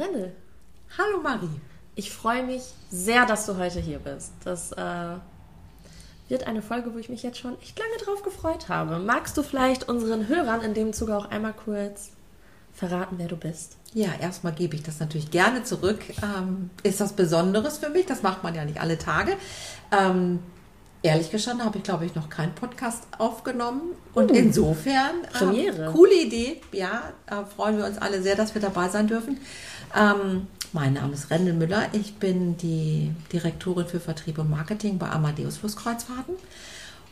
Rennel. Hallo Marie. Ich freue mich sehr, dass du heute hier bist. Das äh, wird eine Folge, wo ich mich jetzt schon echt lange drauf gefreut habe. Magst du vielleicht unseren Hörern in dem Zuge auch einmal kurz verraten, wer du bist? Ja, erstmal gebe ich das natürlich gerne zurück. Ähm, ist was Besonderes für mich? Das macht man ja nicht alle Tage. Ähm, ehrlich gestanden habe ich, glaube ich, noch keinen Podcast aufgenommen. Und uh, insofern, Premiere. Ähm, coole Idee. Ja, äh, freuen wir uns alle sehr, dass wir dabei sein dürfen. Ähm, mein Name ist Rendel Müller. Ich bin die Direktorin für Vertrieb und Marketing bei Amadeus Flusskreuzfahrten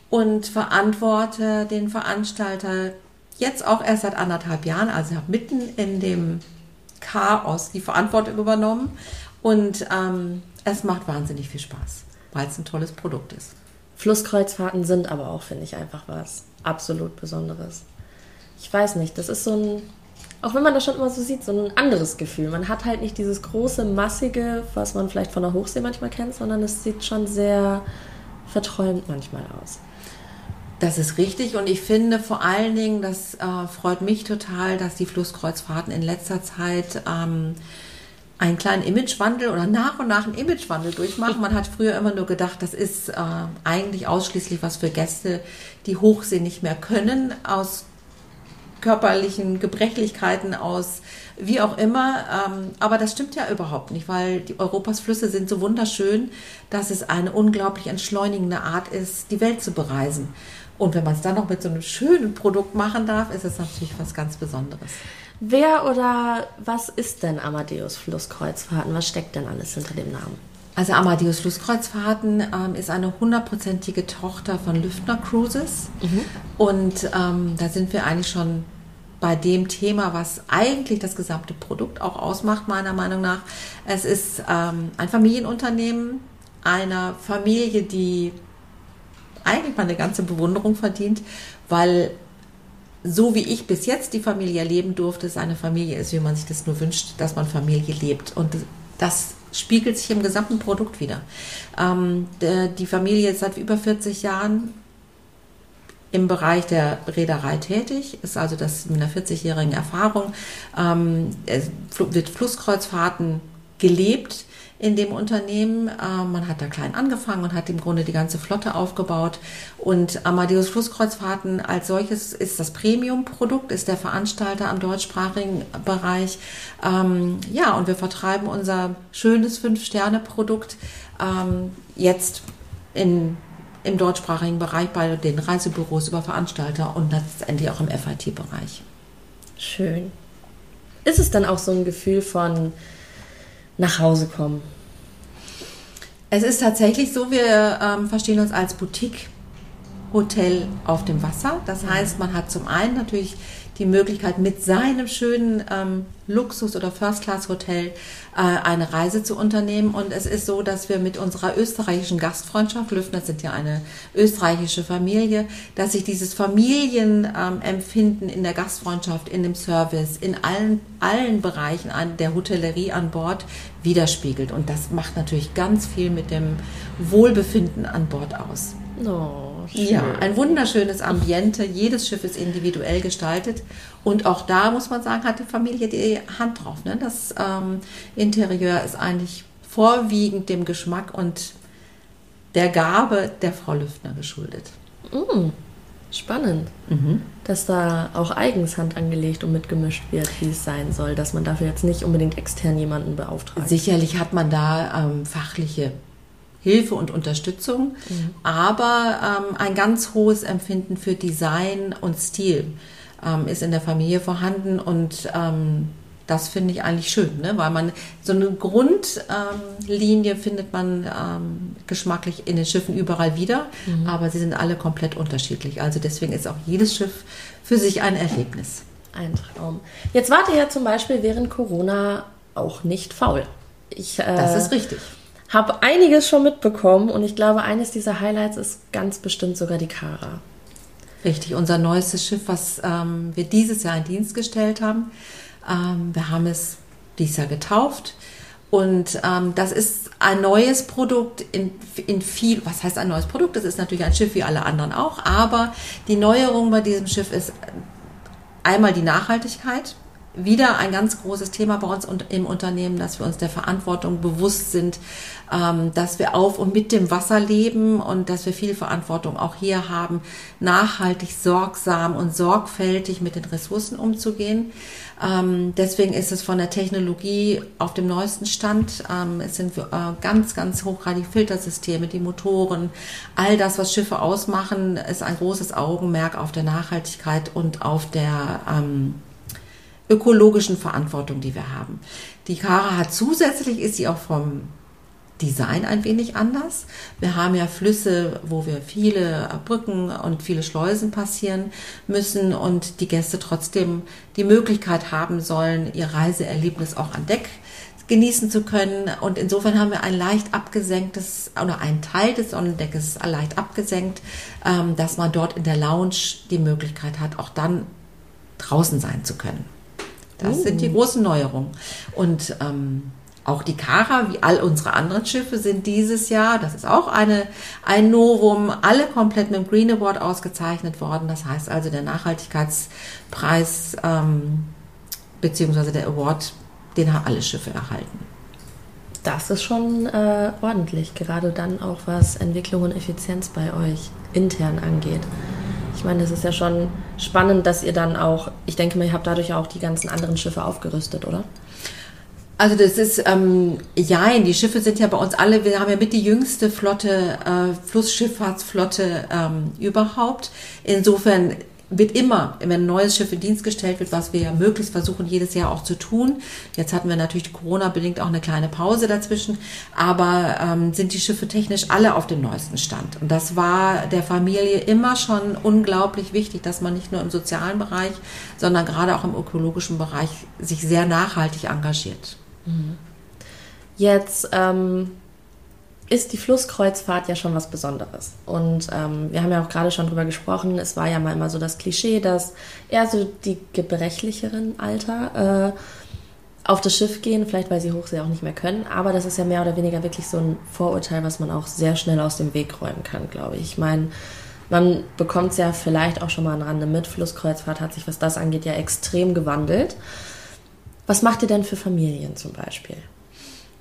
und verantworte den Veranstalter jetzt auch erst seit anderthalb Jahren. Also ich habe mitten in dem Chaos die Verantwortung übernommen und ähm, es macht wahnsinnig viel Spaß, weil es ein tolles Produkt ist. Flusskreuzfahrten sind aber auch, finde ich, einfach was absolut Besonderes. Ich weiß nicht, das ist so ein auch wenn man das schon immer so sieht, so ein anderes Gefühl. Man hat halt nicht dieses große, massige, was man vielleicht von der Hochsee manchmal kennt, sondern es sieht schon sehr verträumt manchmal aus. Das ist richtig und ich finde vor allen Dingen, das äh, freut mich total, dass die Flusskreuzfahrten in letzter Zeit ähm, einen kleinen Imagewandel oder nach und nach einen Imagewandel durchmachen. Man hat früher immer nur gedacht, das ist äh, eigentlich ausschließlich was für Gäste, die Hochsee nicht mehr können, aus körperlichen Gebrechlichkeiten aus, wie auch immer. Ähm, aber das stimmt ja überhaupt nicht, weil die Europas Flüsse sind so wunderschön, dass es eine unglaublich entschleunigende Art ist, die Welt zu bereisen. Und wenn man es dann noch mit so einem schönen Produkt machen darf, ist es natürlich was ganz Besonderes. Wer oder was ist denn Amadeus Flusskreuzfahrten? Was steckt denn alles hinter dem Namen? Also Amadeus Flusskreuzfahrten ähm, ist eine hundertprozentige Tochter von Lüftner Cruises. Mhm. Und ähm, da sind wir eigentlich schon bei dem Thema, was eigentlich das gesamte Produkt auch ausmacht, meiner Meinung nach. Es ist ähm, ein Familienunternehmen einer Familie, die eigentlich mal eine ganze Bewunderung verdient, weil so wie ich bis jetzt die Familie erleben durfte, es eine Familie ist, wie man sich das nur wünscht, dass man Familie lebt. Und das spiegelt sich im gesamten Produkt wieder. Ähm, die Familie ist seit über 40 Jahren im Bereich der Reederei tätig, ist also das mit einer 40-jährigen Erfahrung, ähm, wird Flusskreuzfahrten gelebt in dem Unternehmen. Ähm, man hat da klein angefangen und hat im Grunde die ganze Flotte aufgebaut. Und Amadeus Flusskreuzfahrten als solches ist das Premium-Produkt, ist der Veranstalter am deutschsprachigen Bereich. Ähm, ja, und wir vertreiben unser schönes Fünf-Sterne-Produkt ähm, jetzt in im deutschsprachigen Bereich bei den Reisebüros über Veranstalter und letztendlich auch im FIT-Bereich. Schön. Ist es dann auch so ein Gefühl von, nach Hause kommen? Es ist tatsächlich so, wir ähm, verstehen uns als Boutique-Hotel auf dem Wasser. Das heißt, man hat zum einen natürlich die Möglichkeit, mit seinem schönen ähm, Luxus- oder First-Class-Hotel äh, eine Reise zu unternehmen. Und es ist so, dass wir mit unserer österreichischen Gastfreundschaft, Lüftner sind ja eine österreichische Familie, dass sich dieses Familienempfinden ähm, in der Gastfreundschaft, in dem Service, in allen, allen Bereichen an der Hotellerie an Bord widerspiegelt. Und das macht natürlich ganz viel mit dem Wohlbefinden an Bord aus. Oh, schön. Ja, ein wunderschönes Ambiente. Jedes Schiff ist individuell gestaltet. Und auch da muss man sagen, hat die Familie die Hand drauf. Ne? Das ähm, Interieur ist eigentlich vorwiegend dem Geschmack und der Gabe der Frau Lüftner geschuldet. Mm, spannend, mhm. dass da auch eigens Hand angelegt und mitgemischt wird, wie es sein soll, dass man dafür jetzt nicht unbedingt extern jemanden beauftragt. Sicherlich hat man da ähm, fachliche Hilfe und Unterstützung, mhm. aber ähm, ein ganz hohes Empfinden für Design und Stil ähm, ist in der Familie vorhanden und ähm, das finde ich eigentlich schön, ne? weil man so eine Grundlinie ähm, findet man ähm, geschmacklich in den Schiffen überall wieder, mhm. aber sie sind alle komplett unterschiedlich. Also deswegen ist auch jedes Schiff für sich ein Erlebnis. Ein Traum. Jetzt wart ihr ja zum Beispiel während Corona auch nicht faul. Ich, äh, das ist richtig habe einiges schon mitbekommen und ich glaube, eines dieser Highlights ist ganz bestimmt sogar die Kara. Richtig, unser neuestes Schiff, was ähm, wir dieses Jahr in Dienst gestellt haben. Ähm, wir haben es dieses Jahr getauft. Und ähm, das ist ein neues Produkt in, in viel, was heißt ein neues Produkt? Das ist natürlich ein Schiff wie alle anderen auch, aber die Neuerung bei diesem Schiff ist einmal die Nachhaltigkeit. Wieder ein ganz großes Thema bei uns im Unternehmen, dass wir uns der Verantwortung bewusst sind, ähm, dass wir auf und mit dem Wasser leben und dass wir viel Verantwortung auch hier haben, nachhaltig, sorgsam und sorgfältig mit den Ressourcen umzugehen. Ähm, deswegen ist es von der Technologie auf dem neuesten Stand. Ähm, es sind äh, ganz, ganz hochgradige Filtersysteme, die Motoren, all das, was Schiffe ausmachen, ist ein großes Augenmerk auf der Nachhaltigkeit und auf der ökologischen Verantwortung, die wir haben. Die Kara hat zusätzlich, ist sie auch vom Design ein wenig anders. Wir haben ja Flüsse, wo wir viele Brücken und viele Schleusen passieren müssen und die Gäste trotzdem die Möglichkeit haben sollen, ihr Reiseerlebnis auch an Deck genießen zu können. Und insofern haben wir ein leicht abgesenktes oder ein Teil des Sonnendeckes leicht abgesenkt, ähm, dass man dort in der Lounge die Möglichkeit hat, auch dann draußen sein zu können. Das uh. sind die oh. großen Neuerungen. Und ähm, auch die Kara, wie all unsere anderen Schiffe, sind dieses Jahr, das ist auch eine, ein Novum, alle komplett mit dem Green Award ausgezeichnet worden. Das heißt also, der Nachhaltigkeitspreis ähm, beziehungsweise der Award, den haben alle Schiffe erhalten. Das ist schon äh, ordentlich, gerade dann auch was Entwicklung und Effizienz bei euch intern angeht. Ich meine, es ist ja schon spannend, dass ihr dann auch, ich denke mal, ihr habt dadurch auch die ganzen anderen Schiffe aufgerüstet, oder? Also das ist, ähm, ja, die Schiffe sind ja bei uns alle, wir haben ja mit die jüngste Flotte, äh, Flussschifffahrtsflotte ähm, überhaupt. Insofern wird immer, wenn ein neues Schiff in Dienst gestellt wird, was wir ja möglichst versuchen, jedes Jahr auch zu tun. Jetzt hatten wir natürlich Corona-bedingt auch eine kleine Pause dazwischen, aber ähm, sind die Schiffe technisch alle auf dem neuesten Stand. Und das war der Familie immer schon unglaublich wichtig, dass man nicht nur im sozialen Bereich, sondern gerade auch im ökologischen Bereich sich sehr nachhaltig engagiert. Mhm. Jetzt ähm, ist die Flusskreuzfahrt ja schon was Besonderes. Und ähm, wir haben ja auch gerade schon drüber gesprochen, es war ja mal immer so das Klischee, dass eher so die gebrechlicheren Alter äh, auf das Schiff gehen, vielleicht weil sie Hochsee auch nicht mehr können. Aber das ist ja mehr oder weniger wirklich so ein Vorurteil, was man auch sehr schnell aus dem Weg räumen kann, glaube ich. Ich meine, man bekommt es ja vielleicht auch schon mal an Rande mit. Flusskreuzfahrt hat sich, was das angeht, ja extrem gewandelt. Was macht ihr denn für Familien zum Beispiel?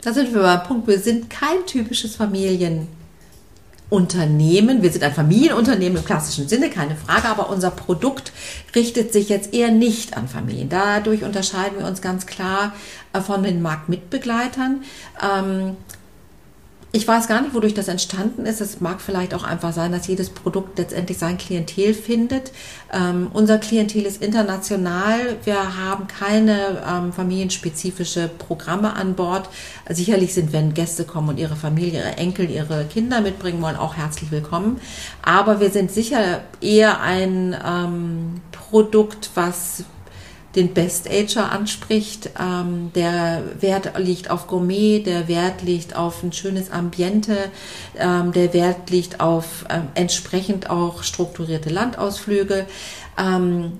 Da sind wir beim Punkt, wir sind kein typisches Familienunternehmen. Wir sind ein Familienunternehmen im klassischen Sinne, keine Frage, aber unser Produkt richtet sich jetzt eher nicht an Familien. Dadurch unterscheiden wir uns ganz klar äh, von den Marktmitbegleitern. Ich weiß gar nicht, wodurch das entstanden ist. Es mag vielleicht auch einfach sein, dass jedes Produkt letztendlich sein Klientel findet. Ähm, unser Klientel ist international. Wir haben keine ähm, familienspezifische Programme an Bord. Sicherlich sind, wenn Gäste kommen und ihre Familie, ihre Enkel, ihre Kinder mitbringen wollen, auch herzlich willkommen. Aber wir sind sicher eher ein ähm, Produkt, was den Best Ager anspricht. Ähm, der Wert liegt auf Gourmet, der Wert liegt auf ein schönes Ambiente, ähm, der Wert liegt auf ähm, entsprechend auch strukturierte Landausflüge. Ähm,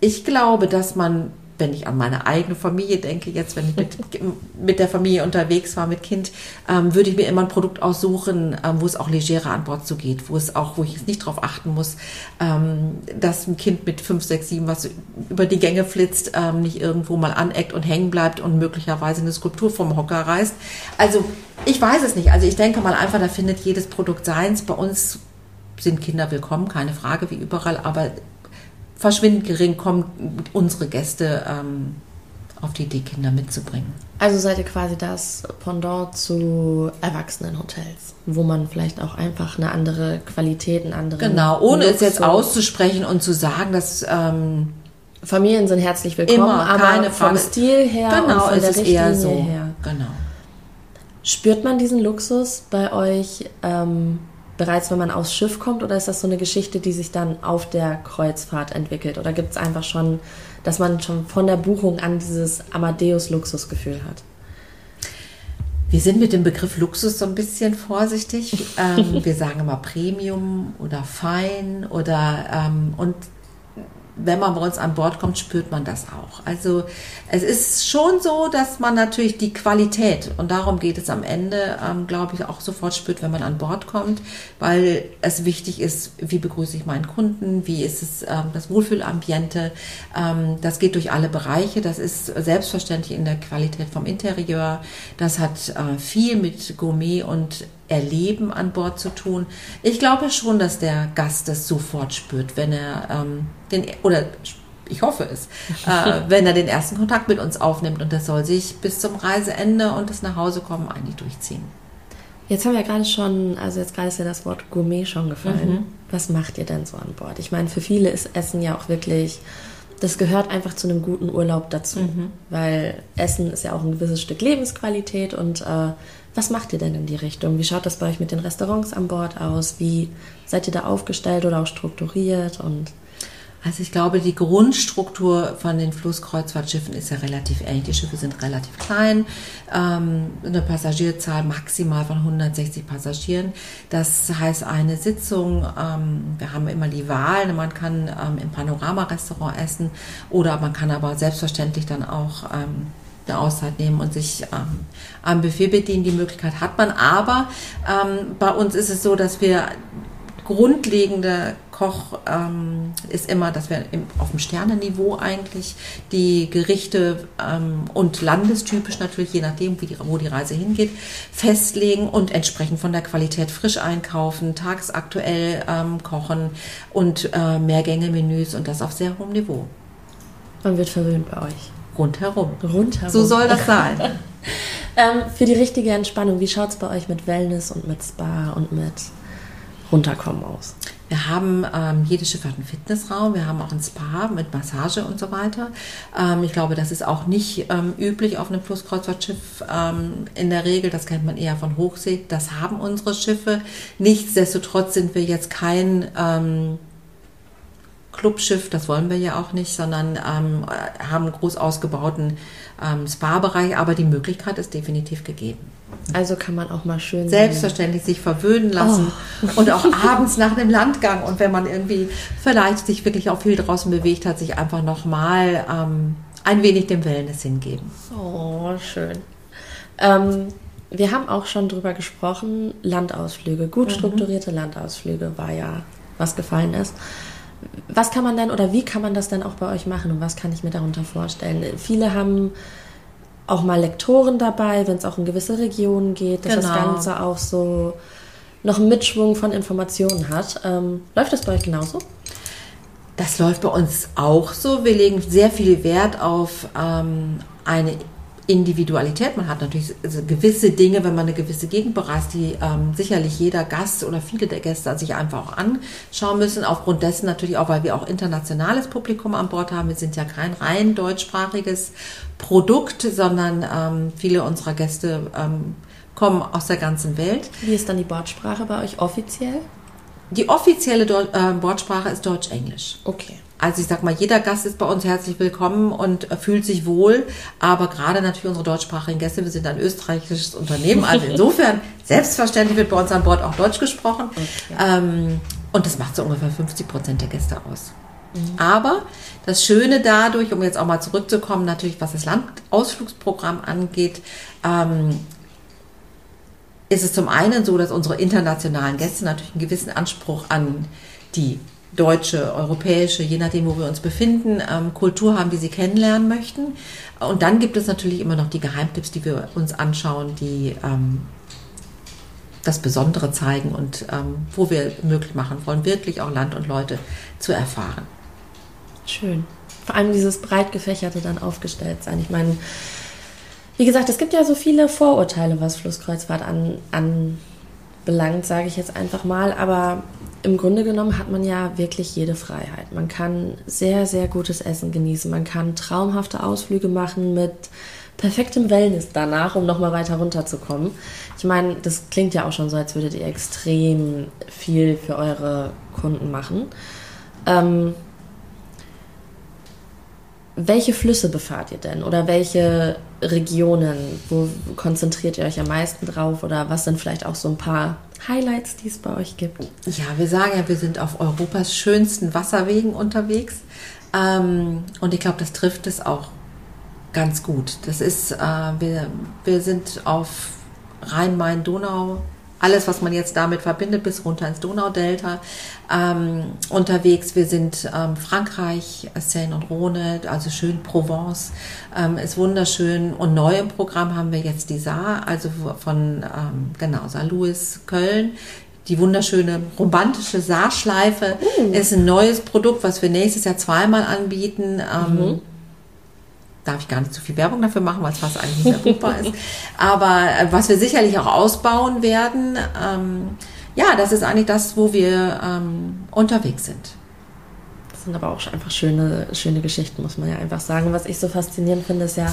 ich glaube, dass man wenn ich an meine eigene Familie denke, jetzt, wenn ich mit, mit der Familie unterwegs war, mit Kind, ähm, würde ich mir immer ein Produkt aussuchen, ähm, wo es auch legerer an Bord so geht, wo es auch, wo ich nicht darauf achten muss, ähm, dass ein Kind mit 5, 6, 7, was über die Gänge flitzt, ähm, nicht irgendwo mal aneckt und hängen bleibt und möglicherweise eine Skulptur vom Hocker reißt. Also, ich weiß es nicht. Also, ich denke mal einfach, da findet jedes Produkt seins. Bei uns sind Kinder willkommen, keine Frage, wie überall, aber verschwindend gering kommen unsere Gäste ähm, auf die Idee, Kinder mitzubringen. Also seid ihr quasi das Pendant zu Erwachsenenhotels, wo man vielleicht auch einfach eine andere Qualität, einen anderen. Genau, ohne Luxus es jetzt auszusprechen und zu sagen, dass. Ähm, Familien sind herzlich willkommen, immer, aber keine vom Stil her genau, und von der Richtlinie so. her. Genau. Spürt man diesen Luxus bei euch ähm, bereits, wenn man aufs Schiff kommt? Oder ist das so eine Geschichte, die sich dann auf der Kreuzfahrt entwickelt? Oder gibt es einfach schon, dass man schon von der Buchung an dieses Amadeus-Luxusgefühl hat? Wir sind mit dem Begriff Luxus so ein bisschen vorsichtig. ähm, wir sagen immer Premium oder Fein oder ähm, und wenn man bei uns an Bord kommt, spürt man das auch. Also es ist schon so, dass man natürlich die Qualität, und darum geht es am Ende, ähm, glaube ich, auch sofort spürt, wenn man an Bord kommt, weil es wichtig ist, wie begrüße ich meinen Kunden, wie ist es ähm, das Wohlfühlambiente. Ähm, das geht durch alle Bereiche. Das ist selbstverständlich in der Qualität vom Interieur. Das hat äh, viel mit Gourmet und Erleben an Bord zu tun. Ich glaube schon, dass der Gast das sofort spürt, wenn er ähm, den oder ich hoffe es, äh, wenn er den ersten Kontakt mit uns aufnimmt und das soll sich bis zum Reiseende und das Nachhausekommen eigentlich durchziehen. Jetzt haben wir gerade schon, also jetzt gerade ist ja das Wort Gourmet schon gefallen. Mhm. Was macht ihr denn so an Bord? Ich meine, für viele ist Essen ja auch wirklich, das gehört einfach zu einem guten Urlaub dazu, mhm. weil Essen ist ja auch ein gewisses Stück Lebensqualität und äh, was macht ihr denn in die Richtung? Wie schaut das bei euch mit den Restaurants an Bord aus? Wie seid ihr da aufgestellt oder auch strukturiert? Und also ich glaube, die Grundstruktur von den Flusskreuzfahrtschiffen ist ja relativ ähnlich. Die Schiffe sind relativ klein, ähm, eine Passagierzahl maximal von 160 Passagieren. Das heißt eine Sitzung. Ähm, wir haben immer die Wahl. Man kann ähm, im Panorama-Restaurant essen oder man kann aber selbstverständlich dann auch ähm, eine Auszeit nehmen und sich ähm, am Buffet bedienen. Die Möglichkeit hat man. Aber ähm, bei uns ist es so, dass wir grundlegende Koch ähm, ist immer, dass wir im, auf dem Sternenniveau eigentlich die Gerichte ähm, und landestypisch natürlich, je nachdem, wie die, wo die Reise hingeht, festlegen und entsprechend von der Qualität frisch einkaufen, tagsaktuell ähm, kochen und äh, Mehrgänge-Menüs und das auf sehr hohem Niveau. Man wird verwöhnt bei euch. Rundherum. Rundherum. So soll das sein. ähm, für die richtige Entspannung, wie schaut es bei euch mit Wellness und mit Spa und mit Runterkommen aus? Wir haben, ähm, jedes Schiff hat einen Fitnessraum, wir haben auch ein Spa mit Massage und so weiter. Ähm, ich glaube, das ist auch nicht ähm, üblich auf einem Flusskreuzfahrtschiff ähm, in der Regel. Das kennt man eher von Hochsee. Das haben unsere Schiffe. Nichtsdestotrotz sind wir jetzt kein ähm, Clubschiff, das wollen wir ja auch nicht, sondern ähm, haben einen groß ausgebauten ähm, Spa-Bereich, aber die Möglichkeit ist definitiv gegeben. Also kann man auch mal schön selbstverständlich sich verwöhnen lassen oh. und auch abends nach einem Landgang und wenn man irgendwie vielleicht sich wirklich auch viel draußen bewegt hat, sich einfach nochmal ähm, ein wenig dem Wellness hingeben. Oh, schön. Ähm, wir haben auch schon drüber gesprochen, Landausflüge, gut mhm. strukturierte Landausflüge war ja, was gefallen ist was kann man denn oder wie kann man das denn auch bei euch machen und was kann ich mir darunter vorstellen? Viele haben auch mal Lektoren dabei, wenn es auch in gewisse Regionen geht, dass genau. das Ganze auch so noch einen Mitschwung von Informationen hat. Ähm, läuft das bei euch genauso? Das läuft bei uns auch so. Wir legen sehr viel Wert auf ähm, eine Individualität. Man hat natürlich gewisse Dinge, wenn man eine gewisse Gegend bereist, die ähm, sicherlich jeder Gast oder viele der Gäste sich einfach auch anschauen müssen. Aufgrund dessen natürlich auch, weil wir auch internationales Publikum an Bord haben. Wir sind ja kein rein deutschsprachiges Produkt, sondern ähm, viele unserer Gäste ähm, kommen aus der ganzen Welt. Wie ist dann die Bordsprache bei euch offiziell? Die offizielle Deu äh, Bordsprache ist Deutsch-Englisch. Okay. Also ich sag mal, jeder Gast ist bei uns herzlich willkommen und fühlt sich wohl. Aber gerade natürlich unsere deutschsprachigen Gäste, wir sind ein österreichisches Unternehmen. Also insofern, selbstverständlich wird bei uns an Bord auch Deutsch gesprochen. Okay. Ähm, und das macht so ungefähr 50 Prozent der Gäste aus. Mhm. Aber das Schöne dadurch, um jetzt auch mal zurückzukommen, natürlich was das Landausflugsprogramm angeht, ähm, ist es zum einen so, dass unsere internationalen Gäste natürlich einen gewissen Anspruch an die deutsche, europäische, je nachdem, wo wir uns befinden, ähm, Kultur haben, die sie kennenlernen möchten. Und dann gibt es natürlich immer noch die Geheimtipps, die wir uns anschauen, die ähm, das Besondere zeigen und ähm, wo wir möglich machen wollen, wirklich auch Land und Leute zu erfahren. Schön. Vor allem dieses breit gefächerte dann aufgestellt sein. Ich meine, wie gesagt, es gibt ja so viele Vorurteile, was Flusskreuzfahrt an, anbelangt, sage ich jetzt einfach mal. Aber im Grunde genommen hat man ja wirklich jede Freiheit. Man kann sehr, sehr gutes Essen genießen. Man kann traumhafte Ausflüge machen mit perfektem Wellness danach, um nochmal weiter runterzukommen. Ich meine, das klingt ja auch schon so, als würdet ihr extrem viel für eure Kunden machen. Ähm, welche Flüsse befahrt ihr denn oder welche Regionen? Wo konzentriert ihr euch am meisten drauf oder was sind vielleicht auch so ein paar Highlights, die es bei euch gibt? Ja, wir sagen ja, wir sind auf Europas schönsten Wasserwegen unterwegs. Ähm, und ich glaube, das trifft es auch ganz gut. Das ist, äh, wir, wir sind auf Rhein-Main-Donau alles, was man jetzt damit verbindet, bis runter ins Donaudelta ähm, unterwegs. Wir sind ähm, Frankreich, Seine und Rhone, also schön Provence, ähm, ist wunderschön. Und neu im Programm haben wir jetzt die Saar, also von ähm, genau Saar-Louis, Köln. Die wunderschöne romantische Saarschleife uh. ist ein neues Produkt, was wir nächstes Jahr zweimal anbieten. Ähm, mhm darf ich gar nicht zu viel Werbung dafür machen, weil es fast eigentlich nicht erbuchbar ist. Aber äh, was wir sicherlich auch ausbauen werden, ähm, ja, das ist eigentlich das, wo wir ähm, unterwegs sind. Das sind aber auch einfach schöne, schöne Geschichten, muss man ja einfach sagen. Was ich so faszinierend finde, ist ja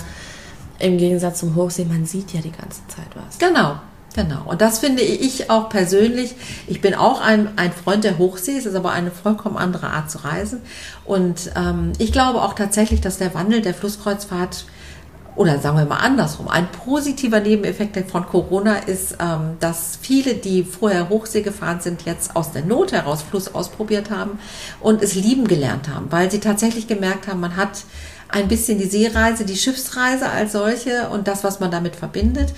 im Gegensatz zum Hochsee, man sieht ja die ganze Zeit was. Genau, Genau. Und das finde ich auch persönlich. Ich bin auch ein, ein Freund der Hochsee. Es ist aber eine vollkommen andere Art zu reisen. Und ähm, ich glaube auch tatsächlich, dass der Wandel der Flusskreuzfahrt oder sagen wir mal andersrum, ein positiver Nebeneffekt von Corona ist, ähm, dass viele, die vorher Hochsee gefahren sind, jetzt aus der Not heraus Fluss ausprobiert haben und es lieben gelernt haben, weil sie tatsächlich gemerkt haben, man hat ein bisschen die Seereise, die Schiffsreise als solche und das, was man damit verbindet.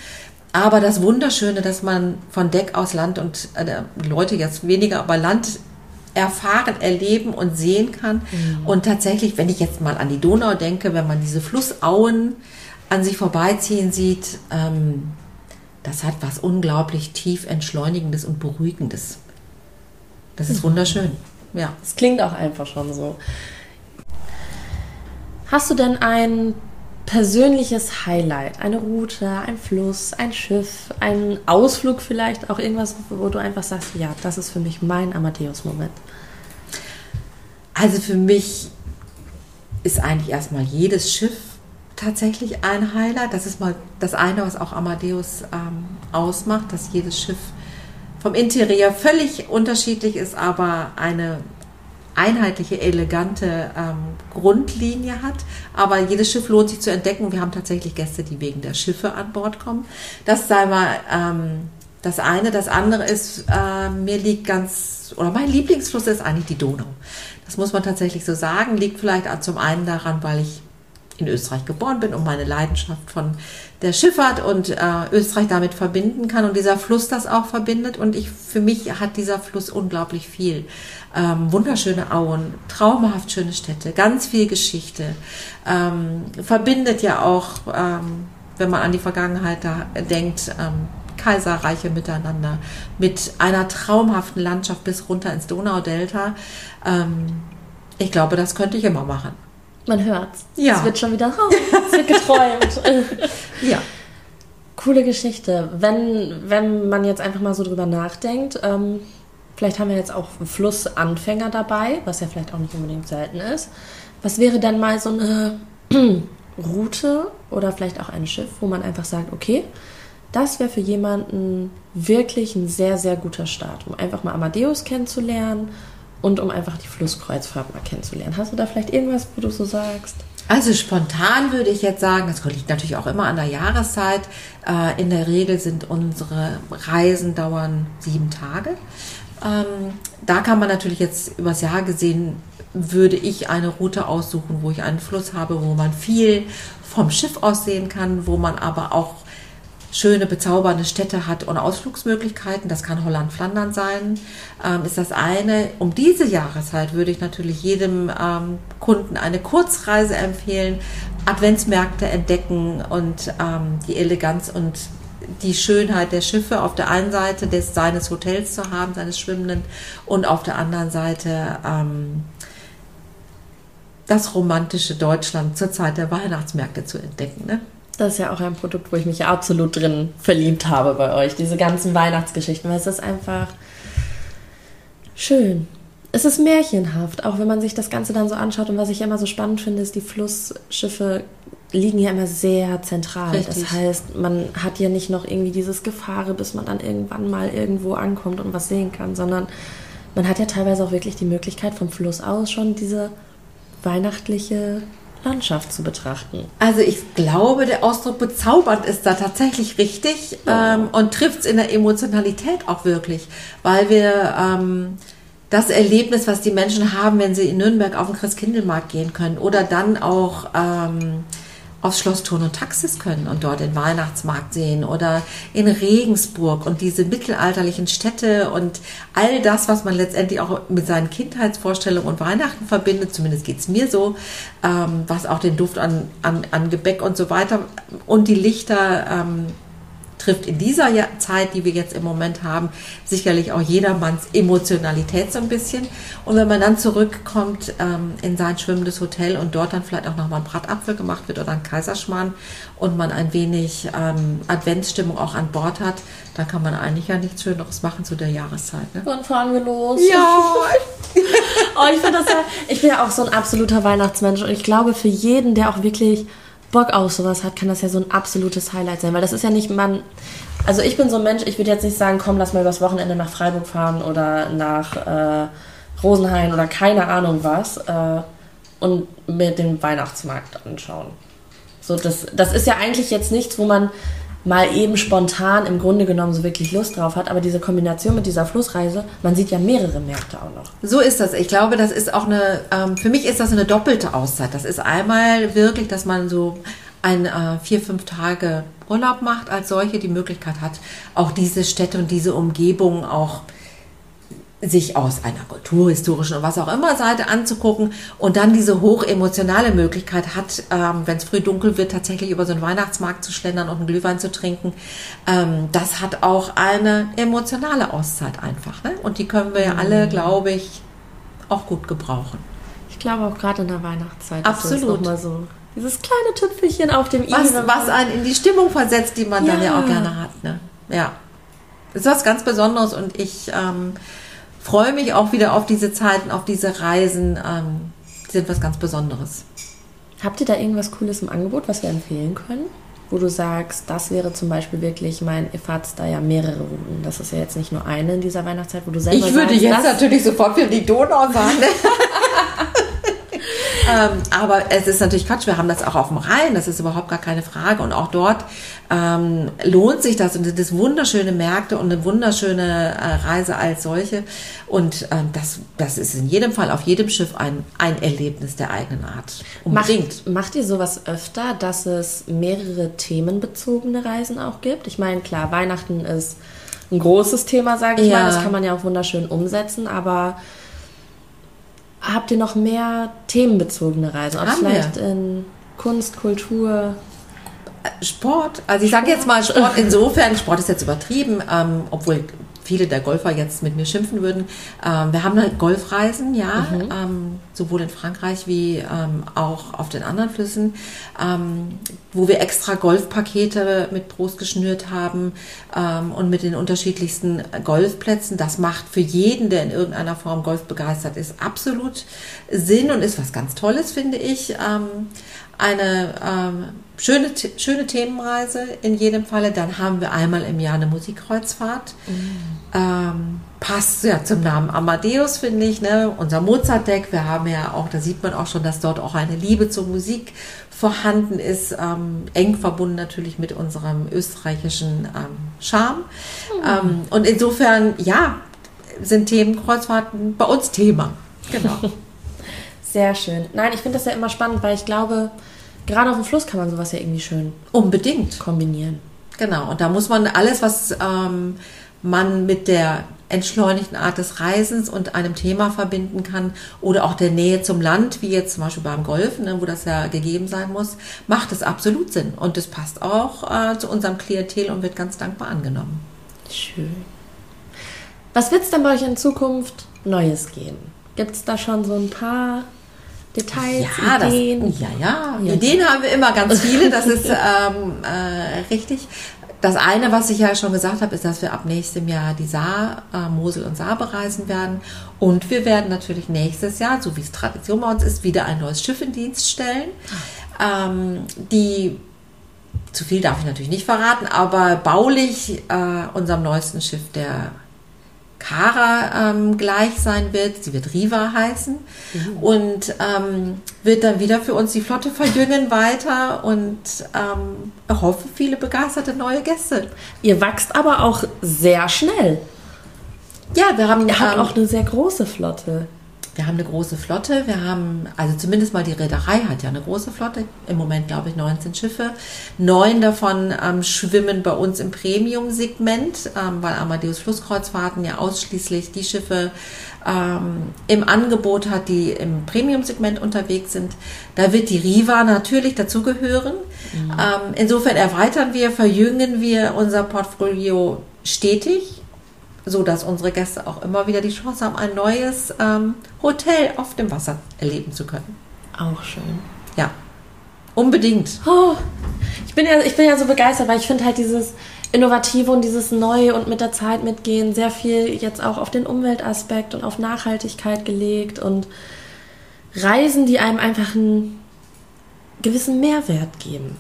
Aber das Wunderschöne, dass man von Deck aus Land und äh, Leute jetzt weniger, aber Land erfahren, erleben und sehen kann. Mhm. Und tatsächlich, wenn ich jetzt mal an die Donau denke, wenn man diese Flussauen an sich vorbeiziehen sieht, ähm, das hat was unglaublich tief entschleunigendes und beruhigendes. Das ist mhm. wunderschön. Ja. Es klingt auch einfach schon so. Hast du denn ein persönliches Highlight? Eine Route, ein Fluss, ein Schiff, ein Ausflug vielleicht, auch irgendwas, wo du einfach sagst, ja, das ist für mich mein Amadeus-Moment. Also für mich ist eigentlich erstmal jedes Schiff tatsächlich ein Highlight. Das ist mal das eine, was auch Amadeus ähm, ausmacht, dass jedes Schiff vom Interieur völlig unterschiedlich ist, aber eine einheitliche, elegante ähm, Grundlinie hat. Aber jedes Schiff lohnt sich zu entdecken. Wir haben tatsächlich Gäste, die wegen der Schiffe an Bord kommen. Das sei mal ähm, das eine. Das andere ist, äh, mir liegt ganz, oder mein Lieblingsfluss ist eigentlich die Donau. Das muss man tatsächlich so sagen. Liegt vielleicht zum einen daran, weil ich in Österreich geboren bin und meine Leidenschaft von der Schifffahrt und äh, Österreich damit verbinden kann und dieser Fluss das auch verbindet. Und ich, für mich hat dieser Fluss unglaublich viel. Ähm, wunderschöne Auen, traumhaft schöne Städte, ganz viel Geschichte. Ähm, verbindet ja auch, ähm, wenn man an die Vergangenheit da denkt, ähm, Kaiserreiche miteinander, mit einer traumhaften Landschaft bis runter ins Donaudelta. Ähm, ich glaube, das könnte ich immer machen. Man hört's. Ja. Es wird schon wieder, oh, es wird geträumt. ja. Coole Geschichte. Wenn, wenn man jetzt einfach mal so drüber nachdenkt, ähm, vielleicht haben wir jetzt auch Flussanfänger dabei, was ja vielleicht auch nicht unbedingt selten ist. Was wäre dann mal so eine Route oder vielleicht auch ein Schiff, wo man einfach sagt, okay, das wäre für jemanden wirklich ein sehr, sehr guter Start, um einfach mal Amadeus kennenzulernen und um einfach die Flusskreuzfahrt mal kennenzulernen. Hast du da vielleicht irgendwas, wo du so sagst? Also spontan würde ich jetzt sagen, das liegt natürlich auch immer an der Jahreszeit. Äh, in der Regel sind unsere Reisen dauern sieben Tage. Ähm, da kann man natürlich jetzt übers Jahr gesehen, würde ich eine Route aussuchen, wo ich einen Fluss habe, wo man viel vom Schiff aus sehen kann, wo man aber auch schöne, bezaubernde Städte hat und Ausflugsmöglichkeiten, das kann Holland-Flandern sein, ähm, ist das eine. Um diese Jahreszeit würde ich natürlich jedem ähm, Kunden eine Kurzreise empfehlen, Adventsmärkte entdecken und ähm, die Eleganz und die Schönheit der Schiffe auf der einen Seite des, seines Hotels zu haben, seines Schwimmenden, und auf der anderen Seite ähm, das romantische Deutschland zur Zeit der Weihnachtsmärkte zu entdecken. Ne? Das ist ja auch ein Produkt, wo ich mich absolut drin verliebt habe bei euch. Diese ganzen Weihnachtsgeschichten, weil es ist einfach schön. Es ist märchenhaft, auch wenn man sich das Ganze dann so anschaut. Und was ich immer so spannend finde, ist, die Flussschiffe liegen ja immer sehr zentral. Richtig. Das heißt, man hat ja nicht noch irgendwie dieses Gefahre, bis man dann irgendwann mal irgendwo ankommt und was sehen kann, sondern man hat ja teilweise auch wirklich die Möglichkeit vom Fluss aus schon diese weihnachtliche Landschaft zu betrachten. Also ich glaube, der Ausdruck bezaubernd ist da tatsächlich richtig ja. ähm, und trifft es in der Emotionalität auch wirklich, weil wir ähm, das Erlebnis, was die Menschen haben, wenn sie in Nürnberg auf den Christkindlmarkt gehen können oder dann auch ähm, aufs Schloss Thurn und Taxis können und dort den Weihnachtsmarkt sehen oder in Regensburg und diese mittelalterlichen Städte und all das, was man letztendlich auch mit seinen Kindheitsvorstellungen und Weihnachten verbindet, zumindest geht es mir so, ähm, was auch den Duft an, an, an Gebäck und so weiter und die Lichter ähm, trifft in dieser Zeit, die wir jetzt im Moment haben, sicherlich auch jedermanns Emotionalität so ein bisschen. Und wenn man dann zurückkommt ähm, in sein schwimmendes Hotel und dort dann vielleicht auch nochmal ein Bratapfel gemacht wird oder ein Kaiserschmarrn und man ein wenig ähm, Adventsstimmung auch an Bord hat, dann kann man eigentlich ja nichts Schöneres machen zu der Jahreszeit. Ne? Wann fahren wir los? Ja! oh, ich das ja, ich bin ja auch so ein absoluter Weihnachtsmensch und ich glaube für jeden, der auch wirklich Bock auf sowas hat, kann das ja so ein absolutes Highlight sein, weil das ist ja nicht man. Also ich bin so ein Mensch, ich würde jetzt nicht sagen, komm, lass mal übers Wochenende nach Freiburg fahren oder nach äh, Rosenhain oder keine Ahnung was äh, und mir den Weihnachtsmarkt anschauen. So, das, das ist ja eigentlich jetzt nichts, wo man mal eben spontan im Grunde genommen so wirklich Lust drauf hat. Aber diese Kombination mit dieser Flussreise, man sieht ja mehrere Märkte auch noch. So ist das. Ich glaube, das ist auch eine, ähm, für mich ist das eine doppelte Auszeit. Das ist einmal wirklich, dass man so ein äh, vier, fünf Tage Urlaub macht als solche, die Möglichkeit hat, auch diese Städte und diese Umgebung auch sich aus einer kulturhistorischen und was auch immer Seite anzugucken und dann diese hochemotionale Möglichkeit hat, ähm, wenn es früh dunkel wird, tatsächlich über so einen Weihnachtsmarkt zu schlendern und einen Glühwein zu trinken. Ähm, das hat auch eine emotionale Auszeit einfach. Ne? Und die können wir ja alle, mhm. glaube ich, auch gut gebrauchen. Ich glaube auch gerade in der Weihnachtszeit. Absolut. Ist so dieses kleine Tüpfelchen auf dem was, I. Was einen in die Stimmung versetzt, die man ja. dann ja auch gerne hat. Ne? Ja. Das ist was ganz Besonderes und ich ähm, freue mich auch wieder auf diese Zeiten, auf diese Reisen. Ähm, die sind was ganz Besonderes. Habt ihr da irgendwas Cooles im Angebot, was wir empfehlen können? Wo du sagst, das wäre zum Beispiel wirklich mein, ihr fahrt da ja mehrere Routen. Das ist ja jetzt nicht nur eine in dieser Weihnachtszeit, wo du selber Ich würde sagst, jetzt natürlich sofort für die Donau sagen. ähm, aber es ist natürlich Quatsch. Wir haben das auch auf dem Rhein. Das ist überhaupt gar keine Frage. Und auch dort ähm, lohnt sich das. Und das ist wunderschöne Märkte und eine wunderschöne äh, Reise als solche. Und ähm, das, das ist in jedem Fall auf jedem Schiff ein, ein Erlebnis der eigenen Art. Unbedingt. Macht, macht ihr sowas öfter, dass es mehrere themenbezogene Reisen auch gibt? Ich meine, klar, Weihnachten ist ein großes Thema, sage ich ja. mal. Das kann man ja auch wunderschön umsetzen, aber Habt ihr noch mehr themenbezogene Reisen? Ob vielleicht wir. in Kunst, Kultur? Sport. Also ich sage jetzt mal Sport insofern, Sport ist jetzt übertrieben, ähm, obwohl viele der Golfer jetzt mit mir schimpfen würden. Ähm, wir haben halt Golfreisen, ja, mhm. ähm, sowohl in Frankreich wie ähm, auch auf den anderen Flüssen, ähm, wo wir extra Golfpakete mit Prost geschnürt haben ähm, und mit den unterschiedlichsten Golfplätzen. Das macht für jeden, der in irgendeiner Form Golf begeistert ist, absolut Sinn und ist was ganz Tolles, finde ich. Eine schöne, schöne Themenreise in jedem Falle. Dann haben wir einmal im Jahr eine Musikkreuzfahrt. Mhm. Ähm, passt ja zum Namen Amadeus, finde ich. Ne? Unser Mozart-Deck. Wir haben ja auch, da sieht man auch schon, dass dort auch eine Liebe zur Musik vorhanden ist. Ähm, eng verbunden natürlich mit unserem österreichischen ähm, Charme. Mhm. und insofern, ja, sind Themenkreuzfahrten bei uns Thema. Genau. Sehr schön. Nein, ich finde das ja immer spannend, weil ich glaube, gerade auf dem Fluss kann man sowas ja irgendwie schön unbedingt kombinieren. Genau, und da muss man alles, was ähm, man mit der entschleunigten Art des Reisens und einem Thema verbinden kann oder auch der Nähe zum Land, wie jetzt zum Beispiel beim Golfen, ne, wo das ja gegeben sein muss, macht es absolut Sinn. Und es passt auch äh, zu unserem Klientel und wird ganz dankbar angenommen. Schön. Was wird es denn bei euch in Zukunft Neues geben? Gibt es da schon so ein paar Details, ja, Ideen? Das, ja, ja, ja, Ideen haben wir immer ganz viele, das ist ähm, äh, richtig. Das eine, was ich ja schon gesagt habe, ist, dass wir ab nächstem Jahr die Saar, äh, Mosel und Saar bereisen werden. Und wir werden natürlich nächstes Jahr, so wie es Tradition bei uns ist, wieder ein neues Schiff in Dienst stellen. Ähm, die, zu viel darf ich natürlich nicht verraten, aber baulich äh, unserem neuesten Schiff, der Cara ähm, gleich sein wird. Sie wird Riva heißen mhm. und ähm, wird dann wieder für uns die Flotte verjüngen weiter und ähm, hoffe viele begeisterte neue Gäste. Ihr wächst aber auch sehr schnell. Ja, wir haben. Ihr habt ähm, auch eine sehr große Flotte. Wir haben eine große Flotte. Wir haben, also zumindest mal die Reederei hat ja eine große Flotte. Im Moment glaube ich 19 Schiffe. Neun davon ähm, schwimmen bei uns im Premium-Segment, ähm, weil Amadeus Flusskreuzfahrten ja ausschließlich die Schiffe ähm, im Angebot hat, die im Premium-Segment unterwegs sind. Da wird die Riva natürlich dazugehören. Mhm. Ähm, insofern erweitern wir, verjüngen wir unser Portfolio stetig so dass unsere Gäste auch immer wieder die Chance haben, ein neues ähm, Hotel auf dem Wasser erleben zu können. Auch schön. Ja, unbedingt. Oh, ich, bin ja, ich bin ja so begeistert, weil ich finde halt dieses Innovative und dieses Neue und mit der Zeit mitgehen sehr viel jetzt auch auf den Umweltaspekt und auf Nachhaltigkeit gelegt und Reisen, die einem einfach einen gewissen Mehrwert geben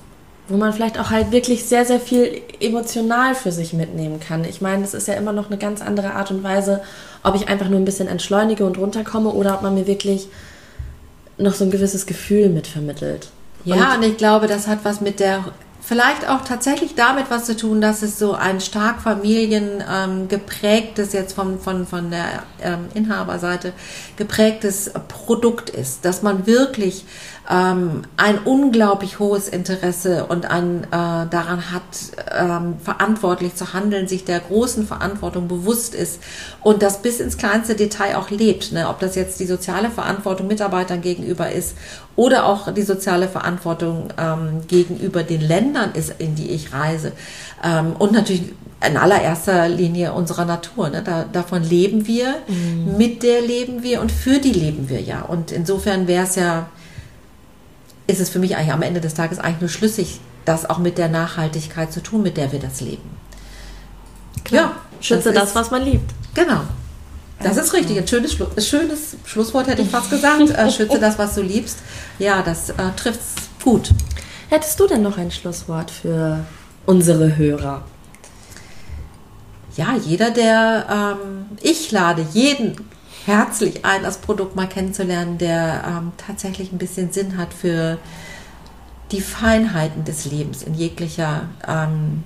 wo man vielleicht auch halt wirklich sehr, sehr viel emotional für sich mitnehmen kann. Ich meine, es ist ja immer noch eine ganz andere Art und Weise, ob ich einfach nur ein bisschen entschleunige und runterkomme oder ob man mir wirklich noch so ein gewisses Gefühl mitvermittelt. Ja, und, und ich glaube, das hat was mit der vielleicht auch tatsächlich damit was zu tun, dass es so ein stark familiengeprägtes, ähm, jetzt von, von, von der ähm, Inhaberseite geprägtes Produkt ist, dass man wirklich ähm, ein unglaublich hohes Interesse und ein, äh, daran hat, ähm, verantwortlich zu handeln, sich der großen Verantwortung bewusst ist und das bis ins kleinste Detail auch lebt. Ne? Ob das jetzt die soziale Verantwortung Mitarbeitern gegenüber ist oder auch die soziale Verantwortung ähm, gegenüber den Ländern ist, in die ich reise. Ähm, und natürlich in allererster Linie unserer Natur. Ne? Da, davon leben wir, mhm. mit der leben wir und für die leben wir ja. Und insofern wäre es ja ist es für mich eigentlich am Ende des Tages eigentlich nur schlüssig, das auch mit der Nachhaltigkeit zu tun, mit der wir das leben. Klar. Ja, schütze das, das, was man liebt. Genau. Das ist richtig. Ein schönes, schönes Schlusswort hätte ich fast gesagt. Äh, schütze das, was du liebst. Ja, das äh, trifft es gut. Hättest du denn noch ein Schlusswort für unsere Hörer? Ja, jeder, der ähm, ich lade jeden herzlich ein, das Produkt mal kennenzulernen, der ähm, tatsächlich ein bisschen Sinn hat für die Feinheiten des Lebens in jeglicher ähm,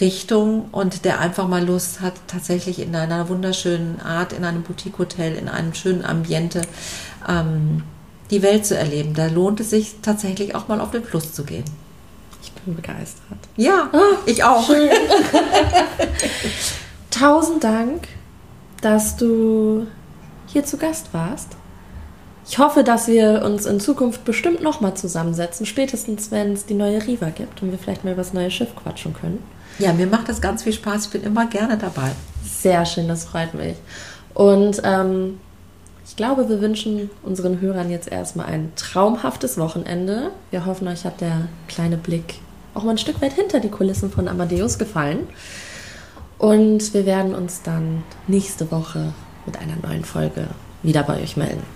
Richtung und der einfach mal Lust hat, tatsächlich in einer wunderschönen Art, in einem Boutique-Hotel, in einem schönen Ambiente ähm, die Welt zu erleben. Da lohnt es sich tatsächlich auch mal auf den Fluss zu gehen. Ich bin begeistert. Ja, ah, ich auch. Tausend Dank dass du hier zu Gast warst. Ich hoffe, dass wir uns in Zukunft bestimmt nochmal zusammensetzen, spätestens wenn es die neue Riva gibt und wir vielleicht mal über das neue Schiff quatschen können. Ja, mir macht das ganz viel Spaß. Ich bin immer gerne dabei. Sehr schön, das freut mich. Und ähm, ich glaube, wir wünschen unseren Hörern jetzt erstmal ein traumhaftes Wochenende. Wir hoffen, euch hat der kleine Blick auch mal ein Stück weit hinter die Kulissen von Amadeus gefallen. Und wir werden uns dann nächste Woche mit einer neuen Folge wieder bei euch melden.